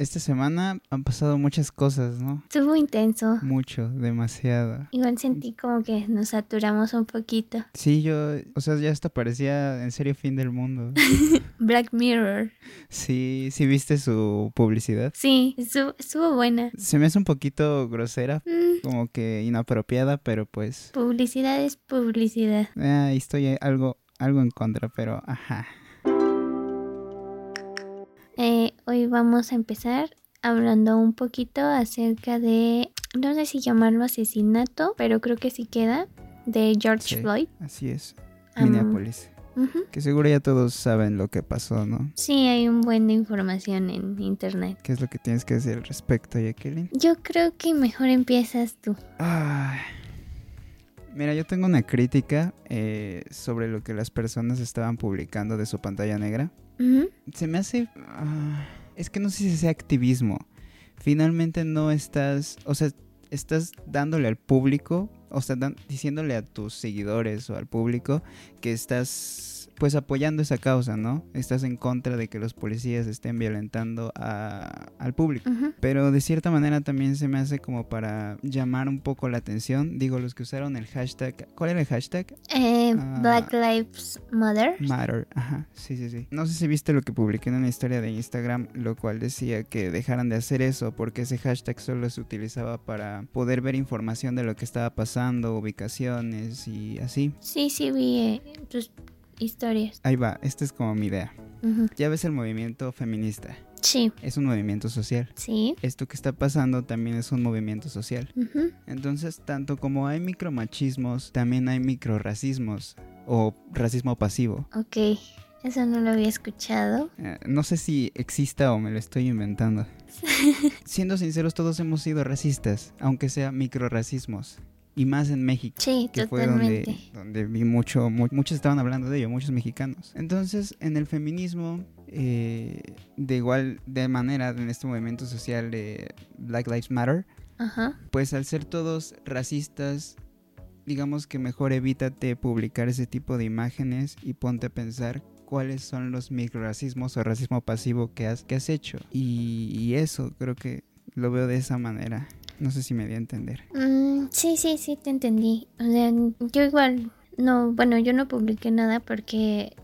esta semana han pasado muchas cosas, ¿no? Estuvo intenso. Mucho, demasiado. Igual sentí como que nos saturamos un poquito. Sí, yo, o sea, ya hasta parecía en serio fin del mundo. Black Mirror. Sí, sí viste su publicidad. Sí, estuvo, estuvo buena. Se me hace un poquito grosera, Mm, como que inapropiada, pero pues publicidad es publicidad. eh, estoy algo, algo en contra, pero ajá. Hoy vamos a empezar hablando un poquito acerca de, no sé si llamarlo asesinato, pero creo que sí queda, de George Sí. Floyd. Así es. Minneapolis. Que seguro ya todos saben lo que pasó, ¿no? Sí, hay un buen de información en internet. ¿Qué es lo que tienes que decir al respecto, Jacqueline? Yo creo que mejor empiezas tú. Ay. Mira, yo tengo una crítica eh, sobre lo que las personas estaban publicando de su pantalla negra. Se me hace... ah, es que no sé si sea activismo. Finalmente no estás... O sea, estás dándole al público, o sea, diciéndole a tus seguidores o al público que estás pues apoyando esa causa, ¿no? Estás en contra de que los policías estén violentando a- al público. Pero de cierta manera también se me hace como para llamar un poco la atención. Digo, los que usaron el hashtag. ¿Cuál era el hashtag? Eh, Ah. Black Lives Matter. Matter. Ajá, sí, sí, sí. No sé si viste lo que publiqué en una historia de Instagram, lo cual decía que dejaran de hacer eso porque ese hashtag solo se utilizaba para poder ver información de lo que estaba pasando, ubicaciones y así. Sí, sí, vi eh, tus historias. Ahí va, esta es como mi idea. Ya ves el movimiento feminista. Sí, Es un movimiento social. sí. Esto que está pasando también es un movimiento social. Entonces, tanto como hay micromachismos, también hay microracismos o racismo pasivo. Ok, eso no lo había escuchado. Eh, no sé si exista o me lo estoy inventando. Siendo sinceros, todos hemos sido racistas, aunque sea microracismos. Y más en México. Sí, Que fue donde, donde vi mucho, mu- muchos estaban hablando de ello, muchos mexicanos. Entonces, en el feminismo, eh, de igual de manera, en este movimiento social de Black Lives Matter, Ajá. pues al ser todos racistas, digamos que mejor evítate publicar ese tipo de imágenes y ponte a pensar cuáles son los microracismos o racismo pasivo que has, que has hecho. Y, y eso creo que lo veo de esa manera. No sé si me di a entender. Mm, sí, sí, sí, te entendí. O sea, yo igual, no, bueno, yo no publiqué nada porque,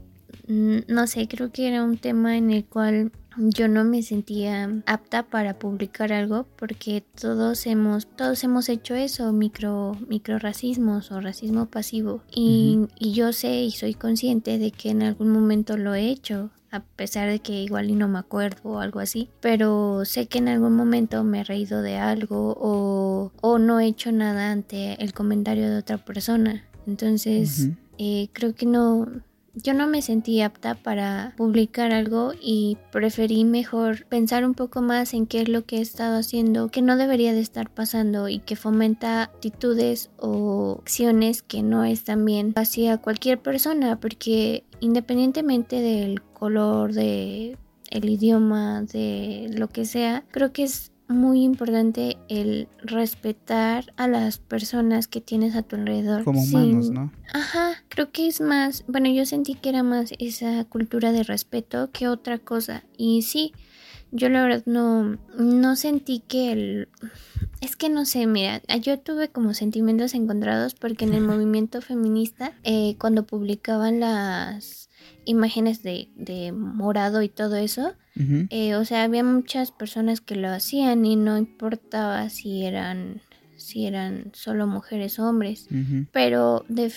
no sé, creo que era un tema en el cual yo no me sentía apta para publicar algo porque todos hemos, todos hemos hecho eso, micro, microracismos o racismo pasivo. Y, yo sé y soy consciente de que en algún momento lo he hecho. A pesar de que igual y no me acuerdo o algo así. Pero sé que en algún momento me he reído de algo o, o no he hecho nada ante el comentario de otra persona. Entonces, eh, creo que no, yo no me sentí apta para publicar algo y preferí mejor pensar un poco más en qué es lo que he estado haciendo, que no debería de estar pasando y que fomenta actitudes o acciones que no están bien hacia cualquier persona, porque independientemente del color, de el idioma, de lo que sea, creo que es muy importante el respetar a las personas que tienes a tu alrededor. Como sin- humanos, ¿no? Ajá, creo que es más, bueno, yo sentí que era más esa cultura de respeto que otra cosa. Y sí, yo la verdad no, no sentí que el... Es que no sé, mira, yo tuve como sentimientos encontrados porque en el movimiento feminista, eh, cuando publicaban las imágenes de, de morado y todo eso, eh, o sea, había muchas personas que lo hacían y no importaba si eran, si eran solo mujeres o hombres pero de,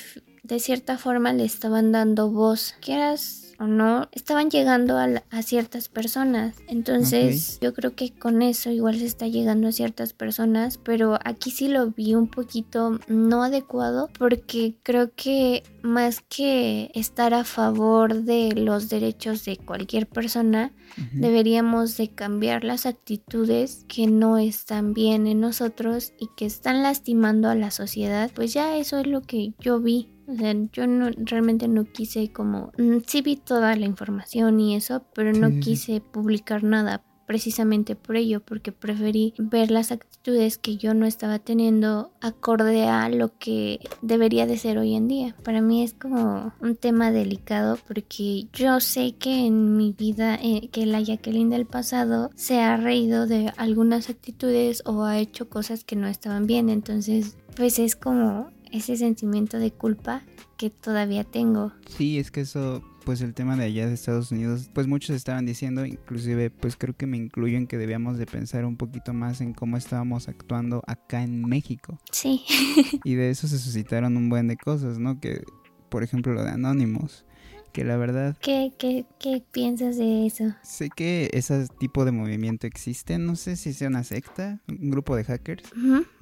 de cierta forma le estaban dando voz, quieras o no, estaban llegando a, la- a ciertas personas. Entonces yo creo que con eso igual se está llegando a ciertas personas, pero aquí sí lo vi un poquito no adecuado porque creo que más que estar a favor de los derechos de cualquier persona, deberíamos de cambiar las actitudes que no están bien en nosotros y que están lastimando a la sociedad, pues ya eso es lo que yo vi. O sea, yo no, realmente no quise como... mm, Sí vi toda la información y eso, pero no sí. quise publicar nada precisamente por ello, porque preferí ver las actitudes que yo no estaba teniendo acorde a lo que debería de ser hoy en día. Para mí es como un tema delicado porque yo sé que en mi vida, eh, que la Jacqueline del pasado se ha reído de algunas actitudes o ha hecho cosas que no estaban bien, entonces pues es como ese sentimiento de culpa que todavía tengo. Sí, es que eso pues el tema de allá de Estados Unidos, pues muchos estaban diciendo, inclusive pues creo que me incluyo en que debíamos de pensar un poquito más en cómo estábamos actuando acá en México. Sí. y de eso se suscitaron un buen de cosas, ¿no? Que por ejemplo lo de Anonymous, que la verdad... ¿Qué, qué, qué piensas de eso? Sé que ese tipo de movimiento existe, no sé si sea una secta, un grupo de hackers.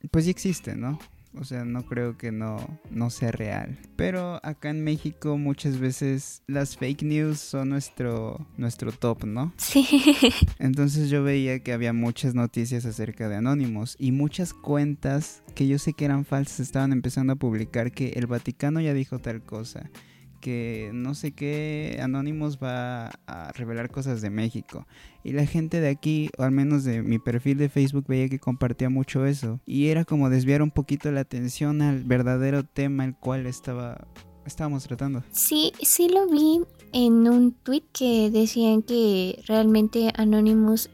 Pues sí existe, ¿no? O sea, no creo que no, no sea real. Pero acá en México muchas veces las fake news son nuestro, nuestro top, ¿no? Sí. Entonces yo veía que había muchas noticias acerca de Anónimos y muchas cuentas que yo sé que eran falsas estaban empezando a publicar que el Vaticano ya dijo tal cosa que no sé qué Anonymous va a revelar cosas de México. Y la gente de aquí, o al menos de mi perfil de Facebook, veía que compartía mucho eso. Y era como desviar un poquito la atención al verdadero tema el cual estaba estábamos tratando. Sí, sí lo vi en un tweet que decían que realmente Anonymous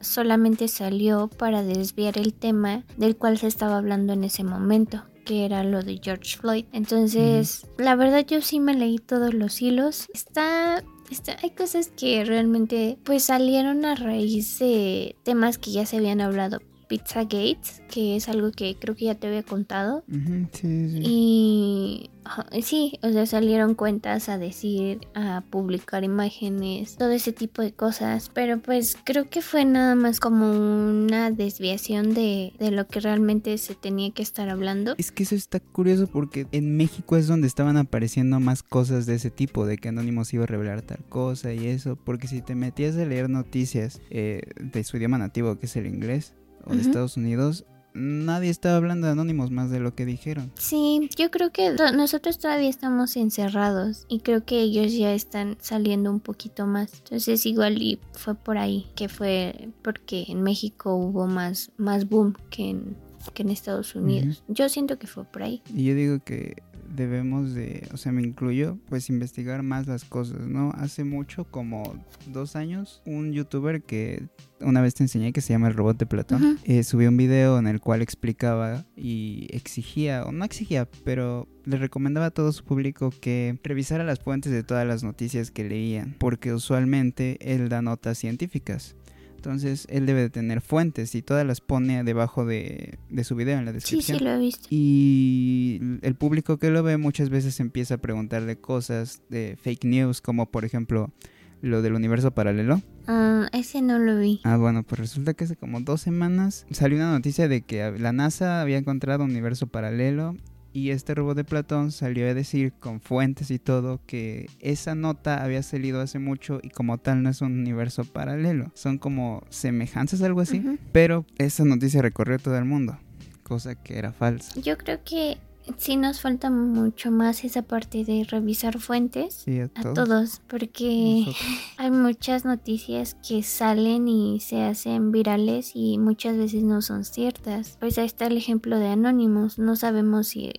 solamente salió para desviar el tema del cual se estaba hablando en ese momento que era lo de George Floyd. Entonces, la verdad yo sí me leí todos los hilos. Está Está, hay cosas que realmente pues salieron a raíz de temas que ya se habían hablado. Pizza Gates, que es algo que creo que ya te había contado. sí, sí. Y sí, o sea, salieron cuentas a decir, a publicar imágenes, todo ese tipo de cosas. Pero pues creo que fue nada más como una desviación de, de lo que realmente se tenía que estar hablando. Es que eso está curioso porque en México es donde estaban apareciendo más cosas de ese tipo, de que Anonymous iba a revelar tal cosa y eso. Porque si te metías a leer noticias eh, de su idioma nativo, que es el inglés, o de Estados Unidos, nadie estaba hablando de Anónimos más de lo que dijeron. Sí, yo creo que nosotros todavía estamos encerrados y creo que ellos ya están saliendo un poquito más. Entonces igual y fue por ahí, que fue porque en México hubo más, más boom que en, que en Estados Unidos. Yo siento que fue por ahí. Y yo digo que debemos de, o sea, me incluyo, pues investigar más las cosas, ¿no? Hace mucho, como dos años, un youtuber que una vez te enseñé que se llama el robot de Platón, eh, subió un video en el cual explicaba y exigía, o no exigía, pero le recomendaba a todo su público que revisara las fuentes de todas las noticias que leían, porque usualmente él da notas científicas. Entonces él debe de tener fuentes y todas las pone debajo de, su video en la descripción. Sí, sí, lo he visto. Y el público que lo ve muchas veces empieza a preguntarle cosas de fake news, como por ejemplo lo del universo paralelo. Ah, ese no lo vi. Ah, bueno, pues resulta que hace como dos semanas salió una noticia de que la NASA había encontrado un universo paralelo y este robot de Platón salió a decir con fuentes y todo que esa nota había salido hace mucho y como tal no es un universo paralelo. Son como semejanzas, algo así. Pero esa noticia recorrió todo el mundo, cosa que era falsa. Yo creo que sí nos falta mucho más esa parte de revisar fuentes a, todos. porque hay muchas noticias que salen y se hacen virales y muchas veces no son ciertas. Pues ahí está el ejemplo de Anonymous, no sabemos si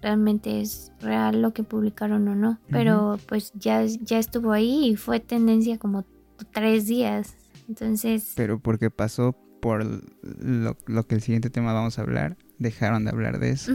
realmente es real lo que publicaron o no, pero pues ya, ya estuvo ahí y fue tendencia como tres días. Entonces... Pero porque pasó por lo, lo que el siguiente tema vamos a hablar, dejaron de hablar de eso.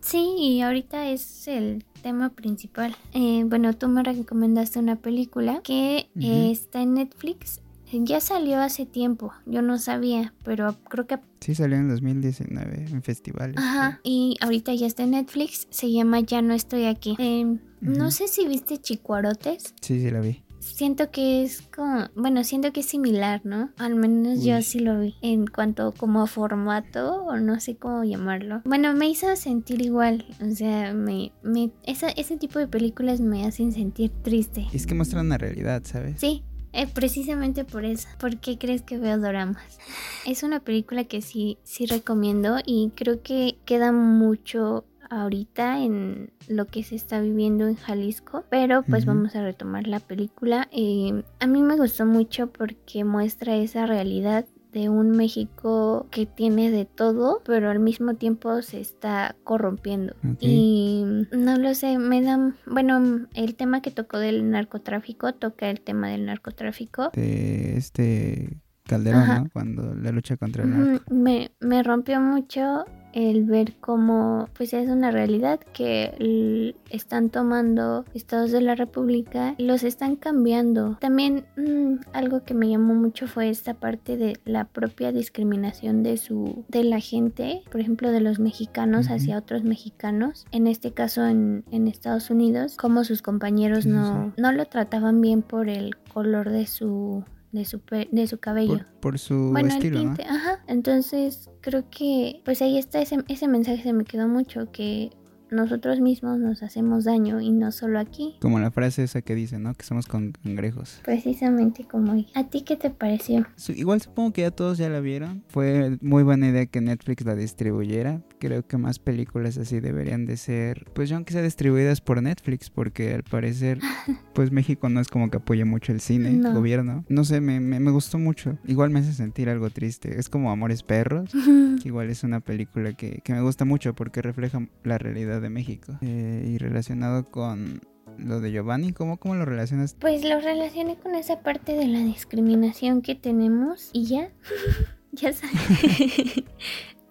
Sí, y ahorita es el tema principal. Eh, bueno, tú me recomendaste una película que está en Netflix. Ya salió hace tiempo, yo no sabía, pero creo que... Sí, salió en 2019 en festivales. Ajá, y ahorita ya está en Netflix, se llama Ya no estoy aquí. Em, no sé si viste Chicuarotes. Sí, sí, la vi siento que es como, bueno, siento que es similar, ¿no? Al menos yo sí lo vi en cuanto como formato o no sé cómo llamarlo. Bueno, me hizo sentir igual, o sea, me, me ese tipo de películas me hacen sentir triste. Es que muestran la realidad, ¿sabes? Sí, eh, precisamente por eso. ¿Por qué crees que veo doramas? Es una película que sí, sí recomiendo y creo que queda mucho ahorita en lo que se está viviendo en Jalisco, pero pues vamos a retomar la película. Eh, a mí me gustó mucho porque muestra esa realidad de un México que tiene de todo, pero al mismo tiempo se está corrompiendo. Y no lo sé, me da, bueno, el tema que tocó del narcotráfico, toca el tema del narcotráfico. De este Calderón. ¿no? Cuando la lucha contra el narco. Me, me rompió mucho el ver cómo pues es una realidad que están tomando estados de la república los están cambiando también mm, algo que me llamó mucho fue esta parte de la propia discriminación de su de la gente por ejemplo de los mexicanos Ujú. hacia otros mexicanos en este caso en, en Estados Unidos como sus compañeros no no lo trataban bien por el color de su de su pe- de su cabello Por, por su bueno, estilo, el ¿no? tinte, ajá. Entonces, creo que, pues ahí está ese, ese mensaje, se me quedó mucho, que nosotros mismos nos hacemos daño y no solo aquí. Como la frase esa que dice, ¿no? Que somos con cangrejos. Precisamente como hoy. ¿A ti qué te pareció? Igual supongo que ya todos ya la vieron. Fue muy buena idea que Netflix la distribuyera. Creo que más películas así deberían de ser, pues aunque sea distribuidas por Netflix, porque al parecer, pues México no es como que apoya mucho el cine, el No. gobierno. No sé, me, me, me gustó mucho. Igual me hace sentir algo triste. Es como Amores Perros. que Igual es una película que, que me gusta mucho porque refleja la realidad de México. Eh, y relacionado con lo de Giovanni, ¿cómo, cómo lo relacionas? Pues lo relacioné con esa parte de la discriminación que tenemos y ya, ya sabes.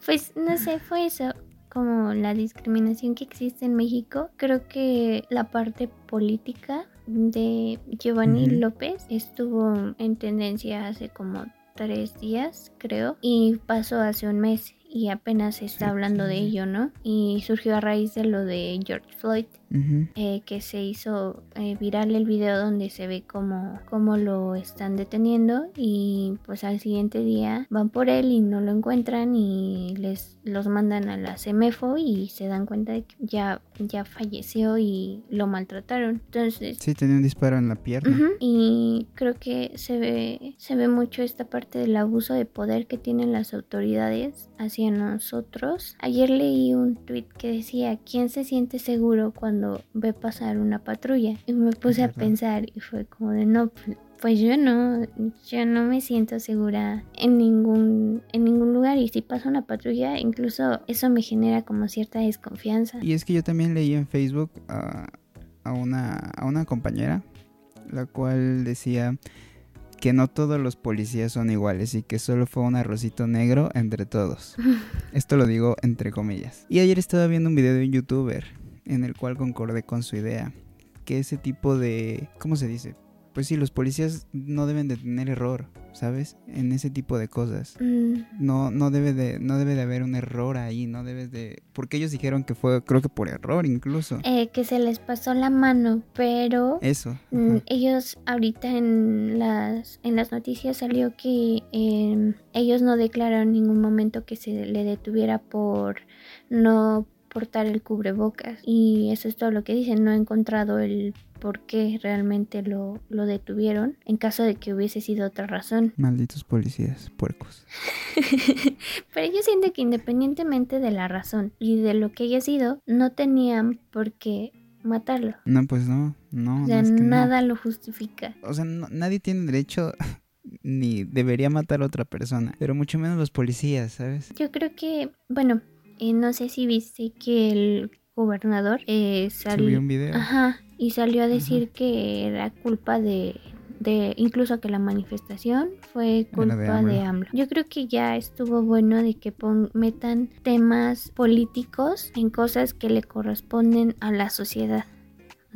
Pues no sé, fue eso, como la discriminación que existe en México. Creo que la parte política de Giovanni. López estuvo en tendencia hace como tres días, creo, y pasó hace un mes y apenas se está Sí, hablando de ello, ¿no? Y surgió a raíz de lo de George Floyd Ujú. eh, que se hizo eh, viral el video donde se ve cómo, cómo lo están deteniendo y pues al siguiente día van por él y no lo encuentran y les los mandan a la CEMEFO y se dan cuenta de que ya, ya falleció y lo maltrataron. Entonces Sí, tenía un disparo en la pierna. Ujú, Y creo que se ve, se ve mucho esta parte del abuso de poder que tienen las autoridades hacia nosotros. Ayer leí un tweet que decía, ¿quién se siente seguro cuando ve pasar una patrulla? Y me puse a pensar y fue como de, no, pues- pues yo no, yo no me siento segura en ningún, en ningún lugar y si pasa una patrulla, incluso eso me genera como cierta desconfianza. Y es que yo también leí en Facebook a, a una, a una compañera, la cual decía que no todos los policías son iguales y que solo fue un arrocito negro entre todos. Esto lo digo entre comillas. Y ayer estaba viendo un video de un youtuber en el cual concordé con su idea, que ese tipo de... ¿Cómo se dice? Pues sí, los policías no deben de tener error, ¿sabes? En ese tipo de cosas. Mm, No, no debe de, no debe de haber un error ahí, no debes de, porque ellos dijeron que fue, creo que por error incluso. eh, que se les pasó la mano, pero Eso. Mm. Ellos ahorita en las en las noticias salió que eh, ellos no declararon en ningún momento que se le detuviera por no portar el cubrebocas y eso es todo lo que dicen. No he encontrado el por qué realmente lo, lo detuvieron en caso de que hubiese sido otra razón. Malditos policías, puercos. Pero yo siento que independientemente de la razón y de lo que haya sido, no tenían por qué matarlo. No, pues no, no, O sea, no, es que no. nada lo justifica. O sea, no- nadie tiene derecho ni debería matar a otra persona, pero mucho menos los policías, ¿sabes? Yo creo que, bueno, eh, no sé si viste que el gobernador eh, salió, un video. ajá, y salió a decir que era culpa de, de, incluso que la manifestación fue culpa de de AMLO. AMLO. Yo creo que ya estuvo bueno de que pon- metan temas políticos en cosas que le corresponden a la sociedad.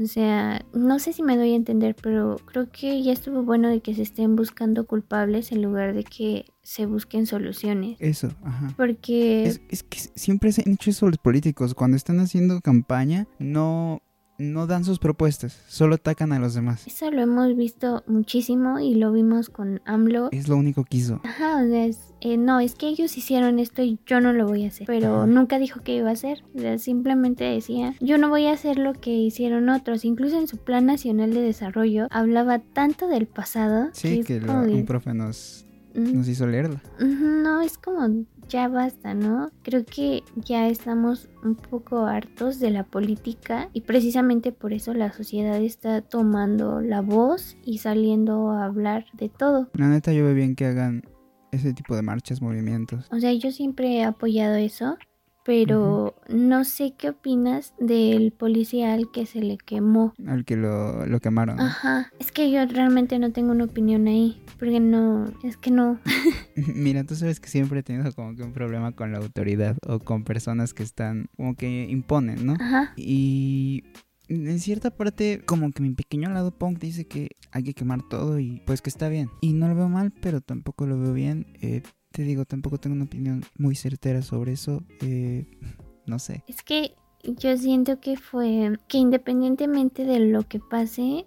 O sea, no sé si me doy a entender, pero creo que ya estuvo bueno de que se estén buscando culpables en lugar de que se busquen soluciones. Eso, ajá. Porque Es, es que siempre se han hecho eso los políticos. Cuando están haciendo campaña, no, no dan sus propuestas, solo atacan a los demás. eso lo hemos visto muchísimo y lo vimos con AMLO. Es lo único que hizo. Ajá, o sea, es- eh, no, es que ellos hicieron esto y yo no lo voy a hacer. Pero nunca dijo que iba a hacer. O sea, simplemente decía, yo no voy a hacer lo que hicieron otros. Incluso en su Plan Nacional de Desarrollo hablaba tanto del pasado. Sí, que lo- un profe nos, Mm, nos hizo leerla. No, es como ya basta, ¿no? Creo que ya estamos un poco hartos de la política y precisamente por eso la sociedad está tomando la voz y saliendo a hablar de todo. La neta yo veo bien que hagan ese tipo de marchas, movimientos. O sea, yo siempre he apoyado eso, pero no sé qué opinas del policía al que se le quemó. Al que lo, lo quemaron. Ajá, es que yo realmente no tengo una opinión ahí, porque no, es que no. Mira, tú sabes que siempre he tenido como que un problema con la autoridad o con personas que están como que imponen, ¿no? Ajá, Y en cierta parte, como que mi pequeño lado punk dice que hay que quemar todo y pues que está bien. Y no lo veo mal, pero tampoco lo veo bien. Eh, te digo, tampoco tengo una opinión muy certera sobre eso. Eh, no sé. es que yo siento que fue que independientemente de lo que pase,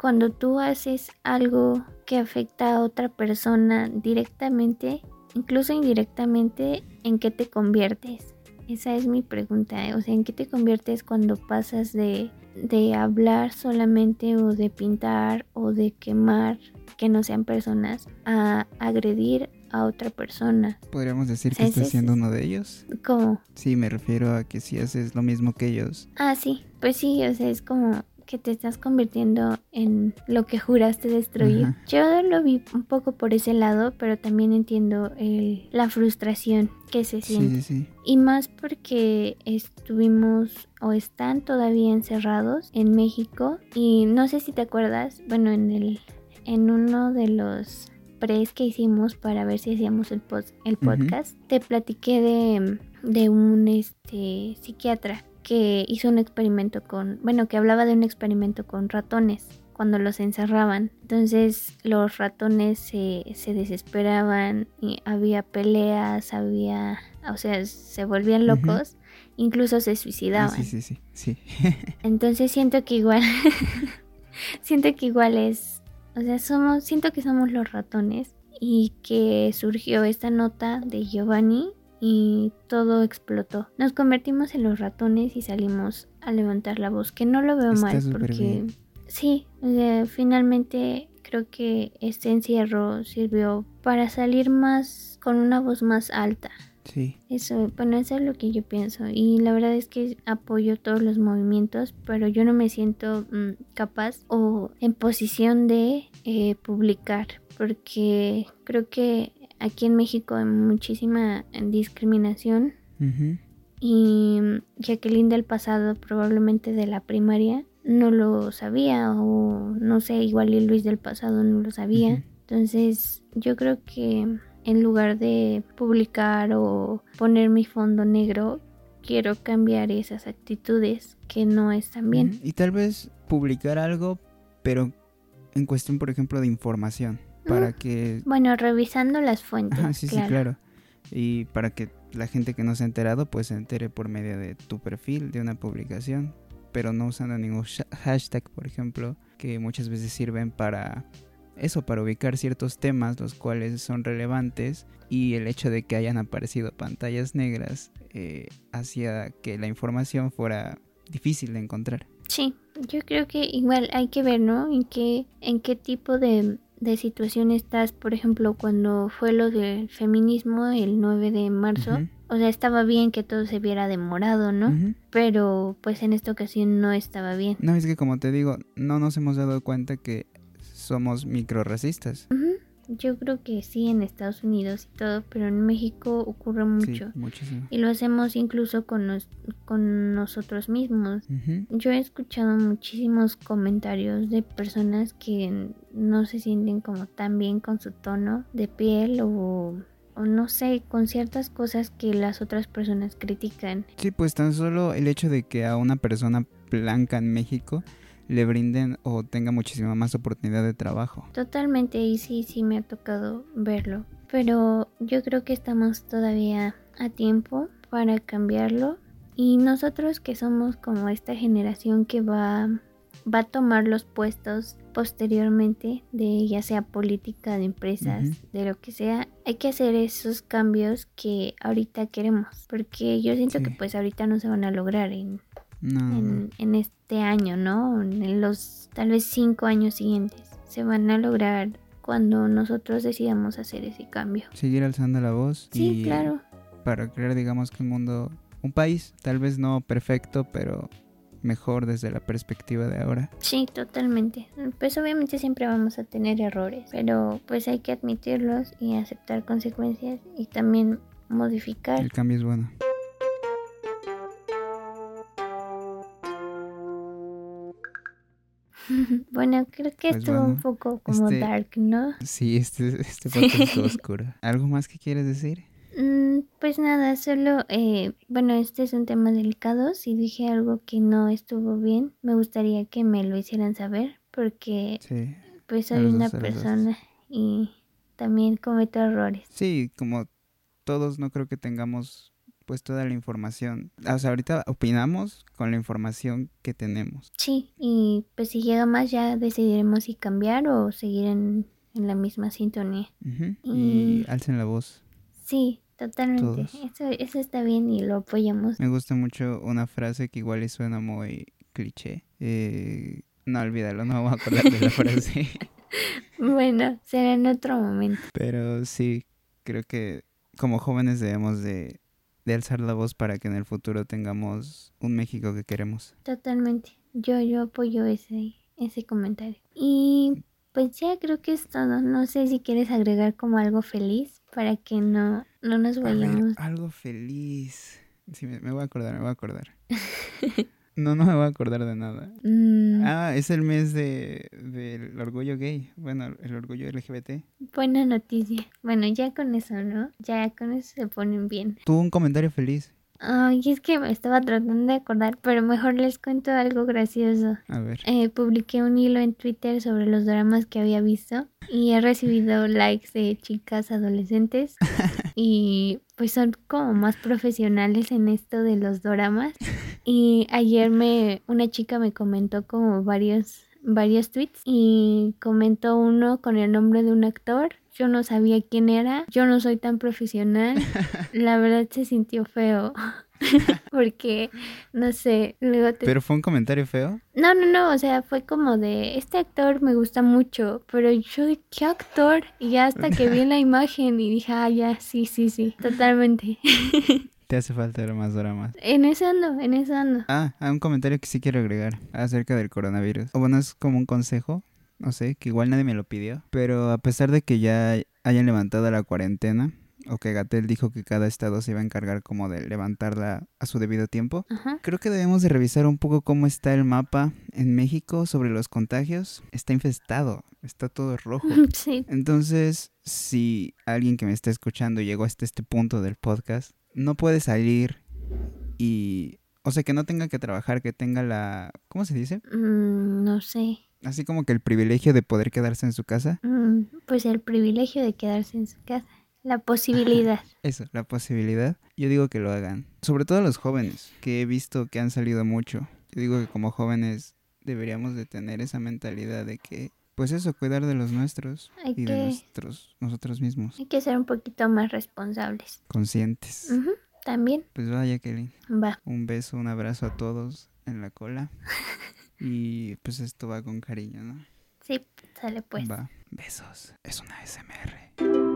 cuando tú haces algo que afecta a otra persona directamente, incluso indirectamente, ¿en qué te conviertes? Esa es mi pregunta, ¿eh? o sea, ¿en qué te conviertes cuando pasas de, de hablar solamente o de pintar o de quemar que no sean personas a agredir a otra persona? Podríamos decir que estás siendo uno de ellos. ¿Cómo? Sí, me refiero a que si haces lo mismo que ellos. Ah, sí, pues sí, o sea, es como que te estás convirtiendo en lo que juraste destruir. Ajá. Yo lo vi un poco por ese lado, pero también entiendo el, la frustración que se Sí, siente. sí, sí. Y más porque estuvimos o están todavía encerrados en México. Y no sé si te acuerdas, bueno, en el en uno de los pres que hicimos para ver si hacíamos el, pos- el podcast, te platiqué de, de un este psiquiatra que hizo un experimento con, bueno, que hablaba de un experimento con ratones cuando los encerraban. Entonces los ratones se, se desesperaban y había peleas, había, o sea, se volvían locos, incluso se Ah, suicidaban. sí, sí, sí, sí. Entonces siento que igual, siento que igual es, o sea, somos, siento que somos los ratones y que surgió esta nota de Giovanni y todo explotó. Nos convertimos en los ratones y salimos a levantar la voz, que no lo veo Está mal porque bien. sí, o sea, finalmente creo que este encierro sirvió para salir más con una voz más alta. Sí. Eso, bueno, eso es lo que yo pienso. Y la verdad es que apoyo todos los movimientos, pero yo no me siento mm, capaz o en posición de eh, publicar, porque creo que aquí en México hay muchísima discriminación Ujú. y Jacqueline del pasado, probablemente de la primaria, no lo sabía o no sé, igual y Luis del pasado no lo sabía. Entonces yo creo que en lugar de publicar o poner mi fondo negro, quiero cambiar esas actitudes que no están bien. Y tal vez publicar algo, pero en cuestión, por ejemplo, de información. Para Mm. que... Bueno, revisando las fuentes. Ajá, sí, claro. sí, claro. Y para que la gente que no se ha enterado, pues se entere por medio de tu perfil, de una publicación. Pero no usando ningún hashtag, por ejemplo, que muchas veces sirven para eso, para ubicar ciertos temas, los cuales son relevantes. Y el hecho de que hayan aparecido pantallas negras eh, hacía que la información fuera difícil de encontrar. Sí, yo creo que igual hay que ver, ¿no? En qué, en qué tipo de, de situación estás. Por ejemplo, cuando fue lo del feminismo el 9 de marzo. O sea, estaba bien que todo se viera demorado, ¿no? Pero pues en esta ocasión no estaba bien. No, es que como te digo, no nos hemos dado cuenta que somos microracistas. Ujú. Yo creo que sí en Estados Unidos y todo, pero en México ocurre mucho. Sí, muchísimo. Y lo hacemos incluso con, nos- con nosotros mismos. Yo he escuchado muchísimos comentarios de personas que no se sienten como tan bien con su tono de piel o, o no sé, con ciertas cosas que las otras personas critican. Sí, pues tan solo el hecho de que a una persona blanca en México le brinden o tenga muchísima más oportunidad de trabajo. Totalmente, y sí, sí me ha tocado verlo. Pero yo creo que estamos todavía a tiempo para cambiarlo. Y nosotros que somos como esta generación que va, va a tomar los puestos posteriormente de ya sea política, de empresas, Ujú. de lo que sea, hay que hacer esos cambios que ahorita queremos. Porque yo siento Sí. que pues ahorita no se van a lograr en, no. en, en este año, ¿no? En los tal vez cinco años siguientes. Se van a lograr cuando nosotros decidamos hacer ese cambio. Seguir alzando la voz. Sí, y claro. Para crear, digamos, que un mundo, un país, tal vez no perfecto, pero mejor desde la perspectiva de ahora. Sí, totalmente. Pues obviamente siempre vamos a tener errores, pero pues hay que admitirlos y aceptar consecuencias y también modificar. El cambio es bueno. Bueno, creo que Pues estuvo bueno, un poco como este- dark, ¿no? Sí, este, este podcast estuvo oscuro. ¿Algo más que quieres decir? Mm, pues nada, solo, eh, bueno, este es un tema delicado. Si dije algo que no estuvo bien, me gustaría que me lo hicieran saber, porque Sí. pues soy una persona y también cometo errores. Sí, como todos no creo que tengamos pues toda la información. O sea, ahorita opinamos con la información que tenemos. Sí, y pues si llega más ya decidiremos si cambiar o seguir en, en la misma sintonía. Ujú, Y Mm. alcen la voz. Sí, totalmente. Todos. Eso, eso está bien y lo apoyamos. Me gusta mucho una frase que igual y suena muy cliché. Eh, no, olvídalo, no voy a acordar de la frase. Bueno, será en otro momento. Pero sí, creo que como jóvenes debemos de, de alzar la voz para que en el futuro tengamos un México que queremos. Totalmente. Yo, yo apoyo ese, ese comentario. Y pues ya creo que es todo. No sé si quieres agregar como algo feliz para que no, no nos vayamos. algo feliz. Sí, me, me voy a acordar, me voy a acordar. no, no me voy a acordar de nada. Mm, Ah, es el mes de del orgullo gay. Bueno, el orgullo LGBT. Buena noticia. Bueno, ya con eso, ¿no? Ya con eso se ponen bien. Tuvo un comentario feliz. Ay, es que me estaba tratando de acordar, pero mejor les cuento algo gracioso. A ver. Eh, publiqué un hilo en Twitter sobre los dramas que había visto y he recibido likes de chicas adolescentes y pues son como más profesionales en esto de los dramas. Y ayer me una chica me comentó como varios varios tweets y comentó uno con el nombre de un actor. Yo no sabía quién era, yo no soy tan profesional. La verdad se sintió feo. Porque, no sé, luego te Pero fue un comentario feo. no, no, no, o sea, fue como de, este actor me gusta mucho, pero yo de qué actor, y ya hasta que vi la imagen y dije, ah, ya, sí, sí, sí, totalmente. Te hace falta ver más dramas. en eso ando, en eso ando. Ah, ah, un comentario que sí quiero agregar acerca del coronavirus. O bueno, es como un consejo, no sé, que igual nadie me lo pidió. Pero a pesar de que ya hayan levantado la cuarentena, o que Gatel dijo que cada estado se iba a encargar como de levantarla a su debido tiempo, Ajá. creo que debemos de revisar un poco cómo está el mapa en México sobre los contagios. Está infestado, está todo rojo. Sí, Entonces, si alguien que me está escuchando llegó hasta este punto del podcast, no puede salir y... O sea, que no tenga que trabajar, que tenga la... ¿Cómo se dice? mm, no sé, Así como que el privilegio de poder quedarse en su casa. Mm, pues el privilegio de quedarse en su casa, la posibilidad. Eso, la posibilidad. Yo digo que lo hagan. Sobre todo los jóvenes, que he visto que han salido mucho. Yo digo que como jóvenes deberíamos de tener esa mentalidad de que, pues eso, cuidar de los nuestros Hay y de nuestros, nosotros mismos. Hay que ser un poquito más responsables. Conscientes. También Pues vaya, Kelly. va. Un beso, un abrazo a todos en la cola. Y pues esto va con cariño, ¿no? Sí, sale pues. Va. Besos. Es una SMR.